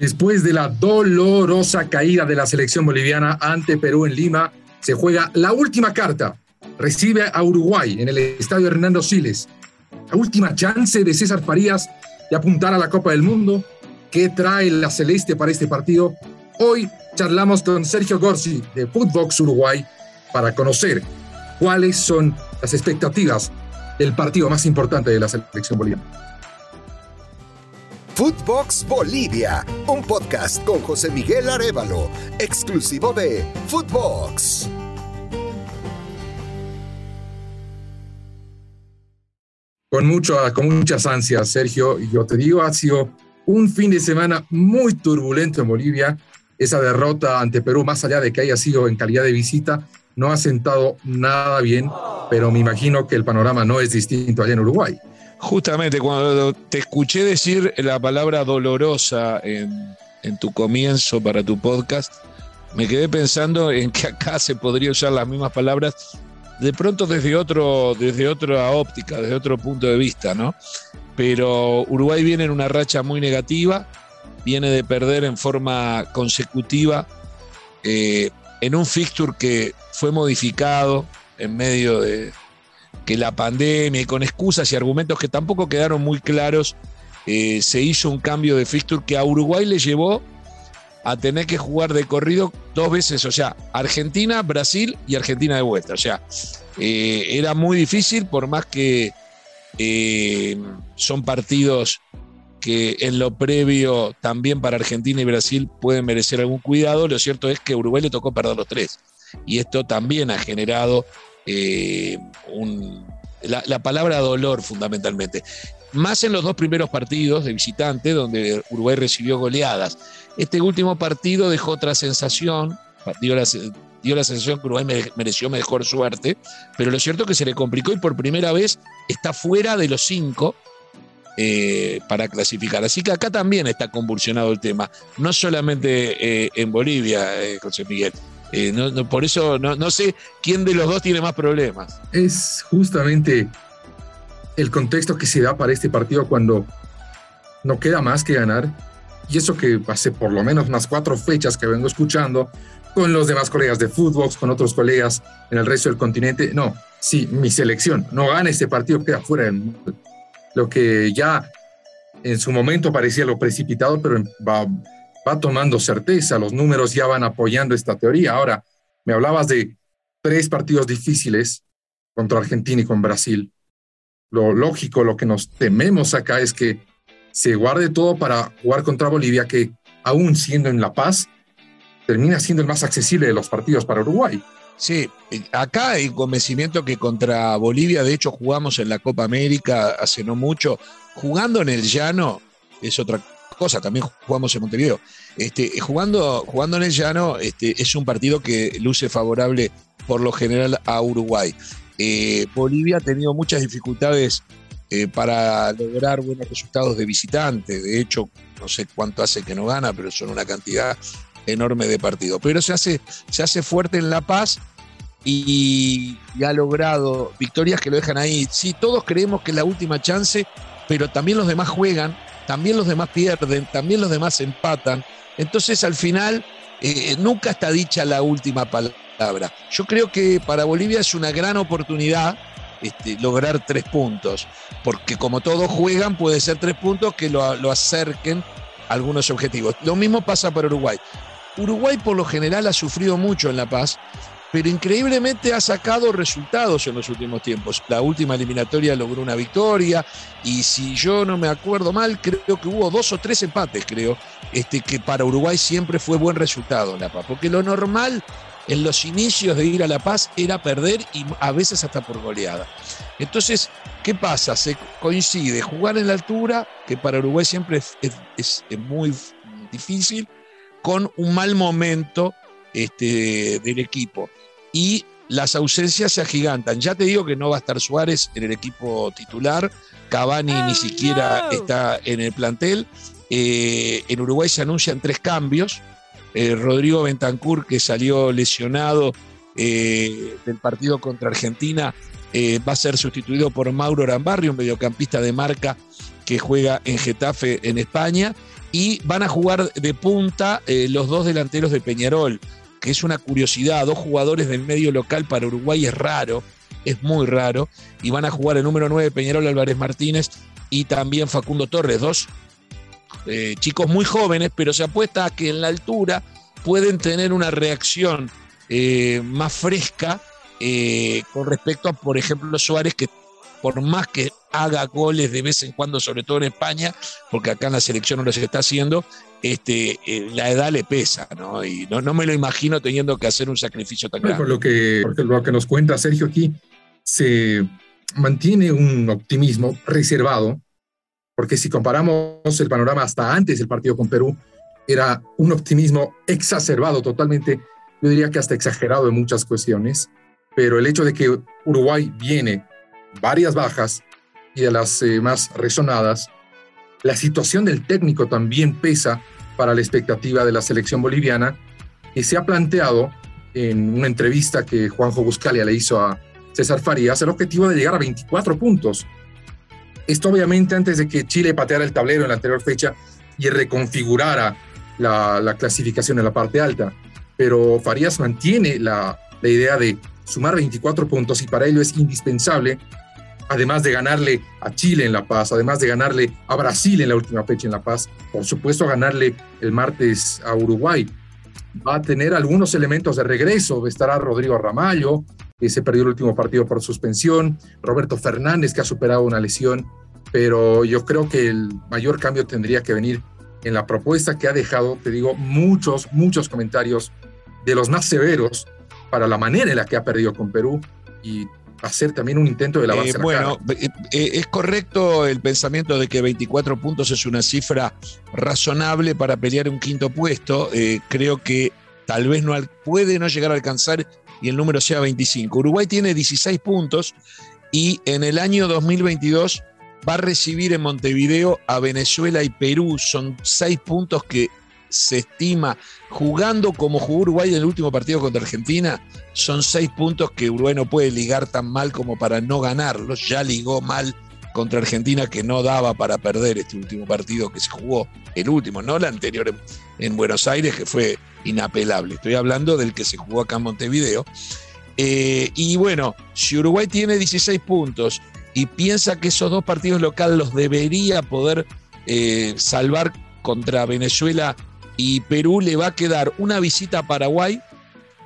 Después de la dolorosa caída de la selección boliviana ante Perú en Lima, se juega la última carta. Recibe a Uruguay en el estadio Hernando Siles. La última chance de César Farías de apuntar a la Copa del Mundo. ¿Qué trae la Celeste para este partido? Hoy charlamos con Sergio Gorsi de Footbox Uruguay para conocer cuáles son las expectativas del partido más importante de la selección boliviana. Footbox Bolivia, un podcast con José Miguel Arevalo, exclusivo de Footbox. Con, mucho, con muchas ansias, Sergio, y yo te digo, ha sido un fin de semana muy turbulento en Bolivia. Esa derrota ante Perú, más allá de que haya sido en calidad de visita, no ha sentado nada bien, pero me imagino que el panorama no es distinto allá en Uruguay. Justamente cuando te escuché decir la palabra dolorosa en, tu comienzo para tu podcast, me quedé pensando en que acá se podría usar las mismas palabras de pronto desde, otro, desde otra óptica, desde otro punto de vista, ¿no? Pero Uruguay viene en una racha muy negativa, viene de perder en forma consecutiva eh, en un fixture que fue modificado en medio de, que la pandemia y con excusas y argumentos que tampoco quedaron muy claros, eh, se hizo un cambio de fixture que a Uruguay le llevó a tener que jugar de corrido dos veces, o sea, Argentina, Brasil y Argentina de vuelta. O sea, eh, era muy difícil, por más que eh, son partidos que en lo previo también para Argentina y Brasil pueden merecer algún cuidado, lo cierto es que Uruguay le tocó perder los tres. Y esto también ha generado eh, la, palabra dolor fundamentalmente. Más en los dos primeros partidos de visitante, donde Uruguay recibió goleadas. Este último partido dejó otra sensación, dio la, dio la sensación que Uruguay mereció mejor suerte, pero lo cierto es que se le complicó y por primera vez está fuera de los cinco eh, para clasificar. Así que acá también está convulsionado el tema, no solamente eh, en Bolivia, José Miguel, eh, por eso no, sé quién de los dos tiene más problemas. Es justamente el contexto que se da para este partido cuando no queda más que ganar. Y eso que hace por lo menos unas cuatro fechas que vengo escuchando con los demás colegas de fútbol, con otros colegas en el resto del continente. No, si mi selección no gana este partido, queda fuera del mundo. Lo que ya en su momento parecía lo precipitado, pero va, va tomando certeza, los números ya van apoyando esta teoría. Ahora, me hablabas de tres partidos difíciles contra Argentina y con Brasil. Lo lógico, lo que nos tememos acá es que se guarde todo para jugar contra Bolivia, que aún siendo en La Paz, termina siendo el más accesible de los partidos para Uruguay. Sí, acá hay convencimiento que contra Bolivia, de hecho, jugamos en la Copa América hace no mucho. Jugando en el llano es otra cosa, también jugamos en Montevideo. Este, jugando, jugando en el llano este, es un partido que luce favorable por lo general a Uruguay. Eh, Bolivia ha tenido muchas dificultades eh, para lograr buenos resultados de visitante. De hecho, no sé cuánto hace que no gana, pero son una cantidad enorme de partidos. Pero se hace, se hace fuerte en La Paz y, y, ha logrado victorias que lo dejan ahí. Sí, todos creemos que es la última chance, pero también los demás juegan también los demás pierden, también los demás empatan. Entonces al final eh, nunca está dicha la última palabra. Yo creo que para Bolivia es una gran oportunidad este, lograr tres puntos, porque como todos juegan puede ser tres puntos que lo, lo acerquen a algunos objetivos. Lo mismo pasa para Uruguay. Uruguay por lo general ha sufrido mucho en La Paz pero increíblemente ha sacado resultados en los últimos tiempos. La última eliminatoria logró una victoria y si yo no me acuerdo mal, creo que hubo dos o tres empates, creo, este, que para Uruguay siempre fue buen resultado La Paz, porque lo normal en los inicios de ir a La Paz era perder y a veces hasta por goleada. Entonces, ¿qué pasa? Se coincide jugar en la altura, que para Uruguay siempre es, muy difícil, con un mal momento este, del equipo y las ausencias se agigantan. Ya te digo que no va a estar Suárez en el equipo titular, Cavani ni oh, siquiera está en el plantel. Eh, en Uruguay se anuncian tres cambios. Eh, Rodrigo Bentancur, que salió lesionado eh, del partido contra Argentina, va a ser sustituido por Mauro Arambarri, un mediocampista de marca que juega en Getafe en España. y van a jugar de punta los dos delanteros de Peñarol, que es una curiosidad, dos jugadores del medio local para Uruguay es raro, es muy raro, y van a jugar el número 9 Peñarol Álvarez Martínez y también Facundo Torres, dos eh, chicos muy jóvenes, pero se apuesta a que en la altura pueden tener una reacción eh, más fresca con respecto a, por ejemplo, Suárez, que por más que haga goles de vez en cuando, sobre todo en España, porque acá en la selección no los está haciendo, este, eh, la edad le pesa, ¿no? Y no, no, me lo imagino teniendo que hacer un sacrificio tan grande. Por lo que, lo que nos cuenta Sergio aquí, se mantiene un optimismo reservado, porque si comparamos el panorama hasta antes del partido con Perú, era un optimismo exacerbado totalmente, yo diría que hasta exagerado en muchas cuestiones, pero el hecho de que Uruguay viene varias bajas y de las eh, más resonadas, la situación del técnico también pesa para la expectativa de la selección boliviana y se ha planteado en una entrevista que Juanjo Buscalia le hizo a César Farías el objetivo de llegar a 24 puntos. Esto obviamente antes de que Chile pateara el tablero en la anterior fecha y reconfigurara la, la clasificación en la parte alta. Pero Farías mantiene la, la idea de sumar 24 puntos y para ello es indispensable además de ganarle a Chile en La Paz, además de ganarle a Brasil en la última fecha en La Paz, por supuesto ganarle el martes a Uruguay. Va a tener algunos elementos de regreso, estará Rodrigo Ramallo, que se perdió el último partido por suspensión, Roberto Fernández, que ha superado una lesión, pero yo creo que el mayor cambio tendría que venir en la propuesta que ha dejado, te digo, muchos, muchos comentarios de los más severos para la manera en la que ha perdido con Perú. Y hacer también un intento de lavarse eh, Bueno, eh, eh, es correcto el pensamiento de que 24 puntos es una cifra razonable para pelear un quinto puesto. creo que tal vez no puede no llegar a alcanzar y el número sea 25. Uruguay tiene 16 puntos y en el año 2022 va a recibir en Montevideo a Venezuela y Perú. Son seis puntos que se estima, jugando como jugó Uruguay en el último partido contra Argentina, son seis puntos que Uruguay no puede ligar tan mal como para no ganarlos. Ya ligó mal contra Argentina que no daba para perder este último partido que se jugó, el último, no el anterior en, Buenos Aires, que fue inapelable. Estoy hablando del que se jugó acá en Montevideo. Eh, y bueno, si Uruguay tiene 16 puntos y piensa que esos dos partidos locales los debería poder eh, salvar contra Venezuela y Perú le va a quedar una visita a Paraguay,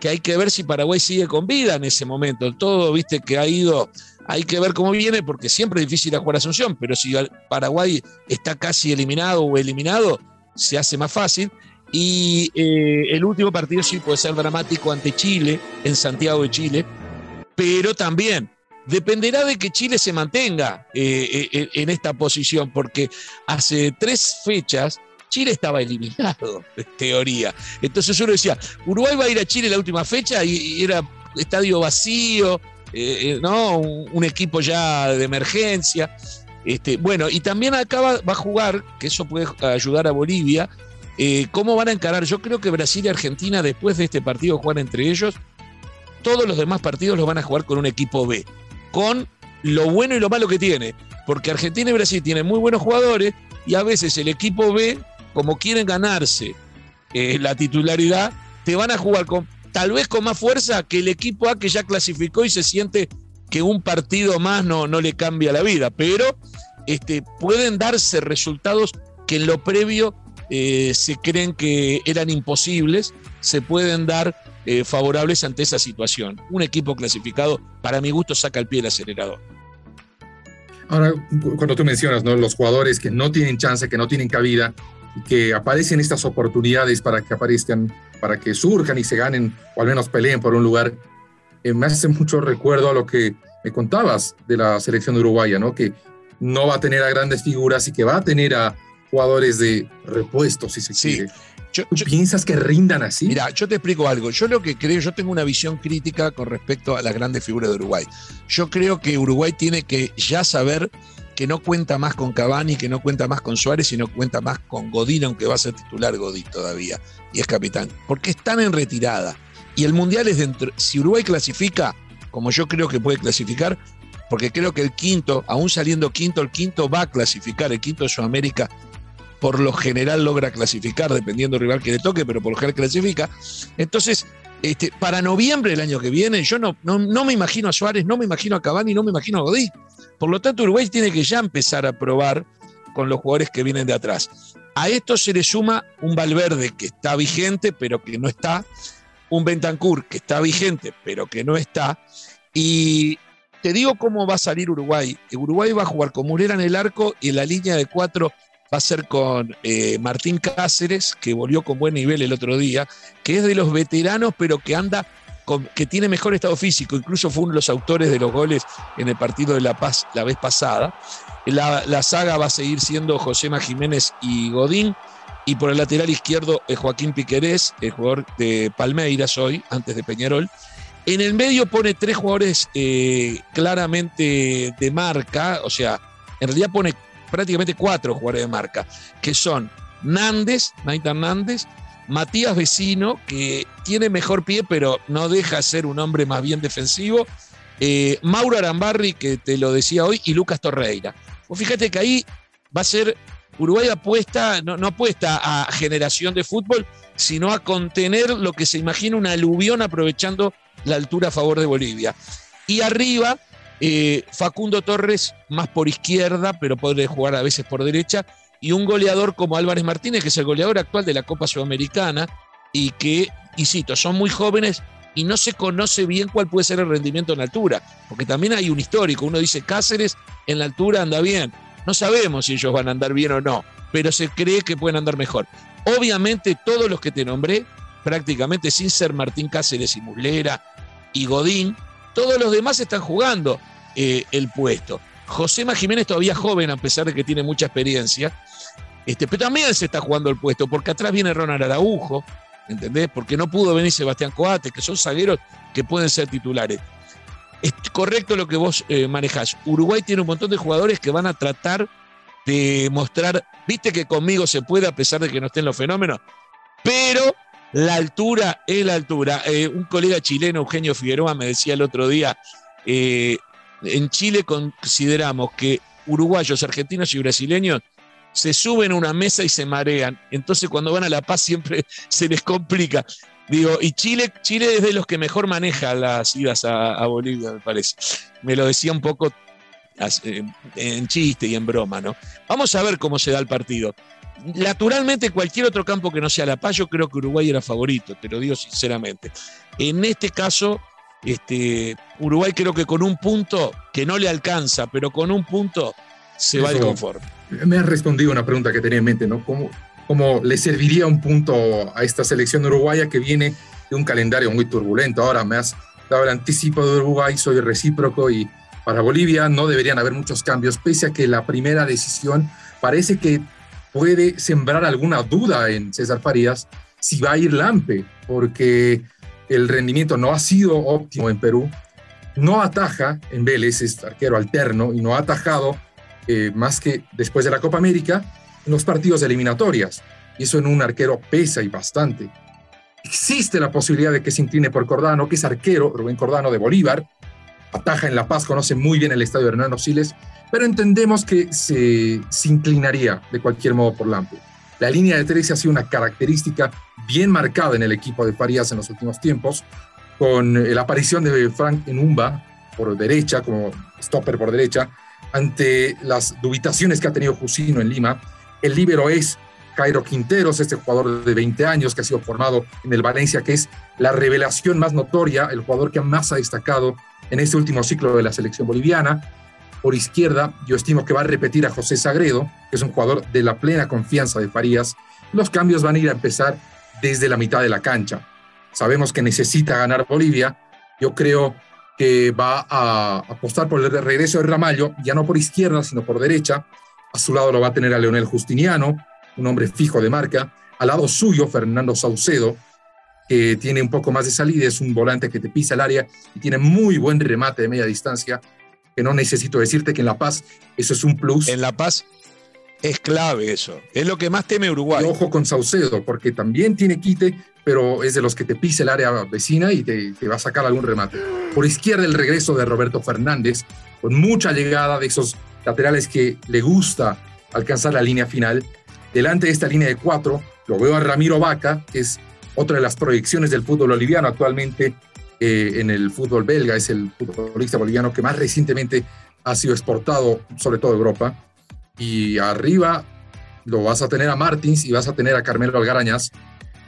que hay que ver si Paraguay sigue con vida en ese momento. Todo, viste, que ha ido, hay que ver cómo viene, porque siempre es difícil a jugar Asunción, pero si Paraguay está casi eliminado o eliminado, se hace más fácil. Y eh, el último partido sí puede ser dramático ante Chile, en Santiago de Chile, pero también dependerá de que Chile se mantenga eh, eh, en esta posición, porque hace tres fechas Chile estaba eliminado, en teoría. Entonces uno decía, Uruguay va a ir a Chile la última fecha y, era estadio vacío, eh, eh, ¿no? Un, equipo ya de emergencia. Este, bueno, y también acá va, a jugar, que eso puede ayudar a Bolivia, eh, cómo van a encarar. Yo creo que Brasil y Argentina, después de este partido, juegan entre ellos. Todos los demás partidos los van a jugar con un equipo B, con lo bueno y lo malo que tiene, porque Argentina y Brasil tienen muy buenos jugadores y a veces el equipo B como quieren ganarse eh, la titularidad, te van a jugar con, tal vez con más fuerza que el equipo A que ya clasificó y se siente que un partido más no, no le cambia la vida, pero este, pueden darse resultados que en lo previo eh, se creen que eran imposibles, se pueden dar eh, favorables ante esa situación. Un equipo clasificado, para mi gusto, saca el pie del acelerador. Ahora, cuando tú mencionas ¿no? los jugadores que no tienen chance, que no tienen cabida, que aparecen estas oportunidades para que aparezcan, para que surjan y se ganen o al menos peleen por un lugar. Eh, me hace mucho recuerdo a lo que me contabas de la selección uruguaya, ¿no? Que no va a tener a grandes figuras y que va a tener a jugadores de repuesto, si se quiere. ¿Tú piensas que rindan así? Mira, yo te explico algo. Yo lo que creo, yo tengo una visión crítica con respecto a las grandes figuras de Uruguay. Yo creo que Uruguay tiene que ya saber que no cuenta más con Cavani, que no cuenta más con Suárez, sino cuenta más con Godín, aunque va a ser titular Godín todavía, y es capitán, porque están en retirada. Y el Mundial es dentro. Si Uruguay clasifica, como yo creo que puede clasificar, porque creo que el quinto, aún saliendo quinto, el quinto va a clasificar, el quinto de Sudamérica por lo general logra clasificar, dependiendo del rival que le toque, pero por lo general clasifica. Entonces, este, para noviembre del año que viene, yo no, no, me imagino a Suárez, no me imagino a Cavani, no me imagino a Godí. Por lo tanto, Uruguay tiene que ya empezar a probar con los jugadores que vienen de atrás. A esto se le suma un Valverde que está vigente, pero que no está, un Bentancur que está vigente, pero que no está. Y te digo cómo va a salir Uruguay. Uruguay va a jugar con Murera en el arco y en la línea de cuatro va a ser con eh, Martín Cáceres, que volvió con buen nivel el otro día, que es de los veteranos, pero que anda, que tiene mejor estado físico. Incluso fue uno de los autores de los goles en el partido de La Paz la vez pasada. La, saga va a seguir siendo Josema Jiménez y Godín. Y por el lateral izquierdo, es Joaquín Piquerés, el jugador de Palmeiras hoy, antes de Peñarol. En el medio pone tres jugadores eh, claramente de marca, o sea, en realidad pone prácticamente cuatro jugadores de marca, que son Nández, Naita Nández, Matías Vecino, que tiene mejor pie, pero no deja de ser un hombre más bien defensivo, eh, Mauro Arambarri, que te lo decía hoy, y Lucas Torreira. Pues fíjate que ahí va a ser, Uruguay apuesta, no, no apuesta a generación de fútbol, sino a contener lo que se imagina una aluvión aprovechando la altura a favor de Bolivia. Y arriba, eh, Facundo Torres más por izquierda, pero puede jugar a veces por derecha. Y un goleador como Álvarez Martínez, que es el goleador actual de la Copa Sudamericana, y que, y cito, son muy jóvenes y no se conoce bien cuál puede ser el rendimiento en altura, porque también hay un histórico. Uno dice Cáceres en la altura anda bien. No sabemos si ellos van a andar bien o no, pero se cree que pueden andar mejor. Obviamente, todos los que te nombré, prácticamente sin ser Martín Cáceres y Muslera, y Godín, todos los demás están jugando eh, el puesto. Josema Jiménez todavía joven, a pesar de que tiene mucha experiencia, este, pero también se está jugando el puesto, porque atrás viene Ronald Araujo, ¿entendés? Porque no pudo venir Sebastián Coates, que son zagueros que pueden ser titulares. Es correcto lo que vos eh, manejás. Uruguay tiene un montón de jugadores que van a tratar de mostrar, viste que conmigo se puede a pesar de que no estén los fenómenos, pero la altura es la altura. Eh, un colega chileno, Eugenio Figueroa, me decía el otro día, eh, en Chile consideramos que uruguayos, argentinos y brasileños se suben a una mesa y se marean. Entonces cuando van a La Paz siempre se les complica. Digo, y Chile, Chile es de los que mejor maneja las idas a, Bolivia, me parece. Me lo decía un poco eh, en chiste y en broma, ¿no? Vamos a ver cómo se da el partido naturalmente cualquier otro campo que no sea La Paz, yo creo que Uruguay era favorito, te lo digo sinceramente. En este caso, este, Uruguay creo que con un punto que no le alcanza, pero con un punto se va de conforme. Me has respondido una pregunta que tenía en mente, ¿no? ¿Cómo, ¿Cómo le serviría un punto a esta selección uruguaya que viene de un calendario muy turbulento? Ahora me has dado el anticipo de Uruguay, soy recíproco y para Bolivia no deberían haber muchos cambios, pese a que la primera decisión parece que puede sembrar alguna duda en César Farías si va a ir Lampe, porque el rendimiento no ha sido óptimo en Perú, no ataja en Vélez, es arquero alterno y no ha atajado eh, más que después de la Copa América en los partidos eliminatorias. Y eso en un arquero pesa y bastante. Existe la posibilidad de que se incline por Cordano, que es arquero, Rubén Cordano de Bolívar, ataja en La Paz, conoce muy bien el estadio de Hernando Siles, pero entendemos que se, inclinaría de cualquier modo por Lampe. La línea de tres ha sido una característica bien marcada en el equipo de Farías en los últimos tiempos, con la aparición de Frank Enumba por derecha, como stopper por derecha, ante las dubitaciones que ha tenido Jusino en Lima. El líbero es Cairo Quinteros, este jugador de 20 años que ha sido formado en el Valencia, que es la revelación más notoria, el jugador que más ha destacado en este último ciclo de la selección boliviana. Por izquierda, yo estimo que va a repetir a José Sagredo, que es un jugador de la plena confianza de Farías. Los cambios van a ir a empezar desde la mitad de la cancha. Sabemos que necesita ganar Bolivia. Yo creo que va a apostar por el regreso de Ramallo, ya no por izquierda, sino por derecha. A su lado lo va a tener a Leonel Justiniano, un hombre fijo de marca. Al lado suyo, Fernando Saucedo, que tiene un poco más de salida, es un volante que te pisa el área y tiene muy buen remate de media distancia que no necesito decirte que en La Paz eso es un plus. En La Paz es clave eso. Es lo que más teme Uruguay. ojo con Saucedo, porque también tiene quite, pero es de los que te pisa el área vecina y te, va a sacar algún remate. Por izquierda el regreso de Roberto Fernández, con mucha llegada de esos laterales que le gusta alcanzar la línea final. delante de esta línea de cuatro, lo veo a Ramiro Vaca, que es otra de las proyecciones del fútbol boliviano actualmente eh, en el fútbol belga, es el futbolista boliviano que más recientemente ha sido exportado, sobre todo a Europa. Y arriba lo vas a tener a Martins y vas a tener a Carmelo Algarañas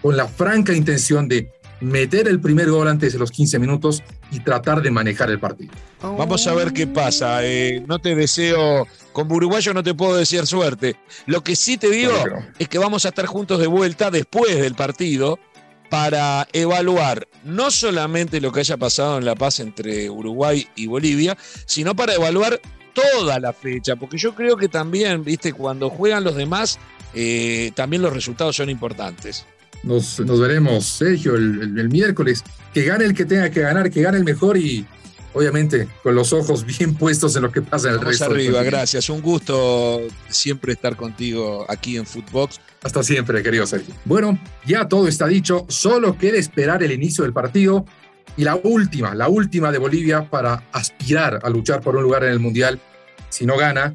con la franca intención de meter el primer gol antes de los 15 minutos y tratar de manejar el partido. Vamos a ver qué pasa. Eh, no te deseo, con Uruguayo no te puedo desear suerte. Lo que sí te digo es que vamos a estar juntos de vuelta después del partido para evaluar no solamente lo que haya pasado en La Paz entre Uruguay y Bolivia, sino para evaluar toda la fecha, porque yo creo que también, viste, cuando juegan los demás, eh, también los resultados son importantes. Nos, veremos, Sergio, el, miércoles. Que gane el que tenga que ganar, que gane el mejor y obviamente con los ojos bien puestos en lo que pasa en el resto. arriba, gracias. Un gusto siempre estar contigo aquí en Footbox. Hasta siempre, querido Sergio. Bueno, ya todo está dicho, solo queda esperar el inicio del partido y la última, la última de Bolivia para aspirar a luchar por un lugar en el Mundial. Si no gana,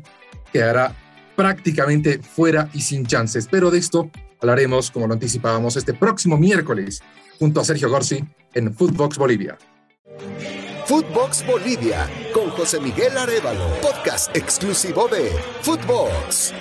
quedará prácticamente fuera y sin chances. Pero de esto hablaremos, como lo anticipábamos, este próximo miércoles junto a Sergio Gorsi en Footbox Bolivia. Footbox Bolivia con José Miguel Arevalo, podcast exclusivo de Footbox.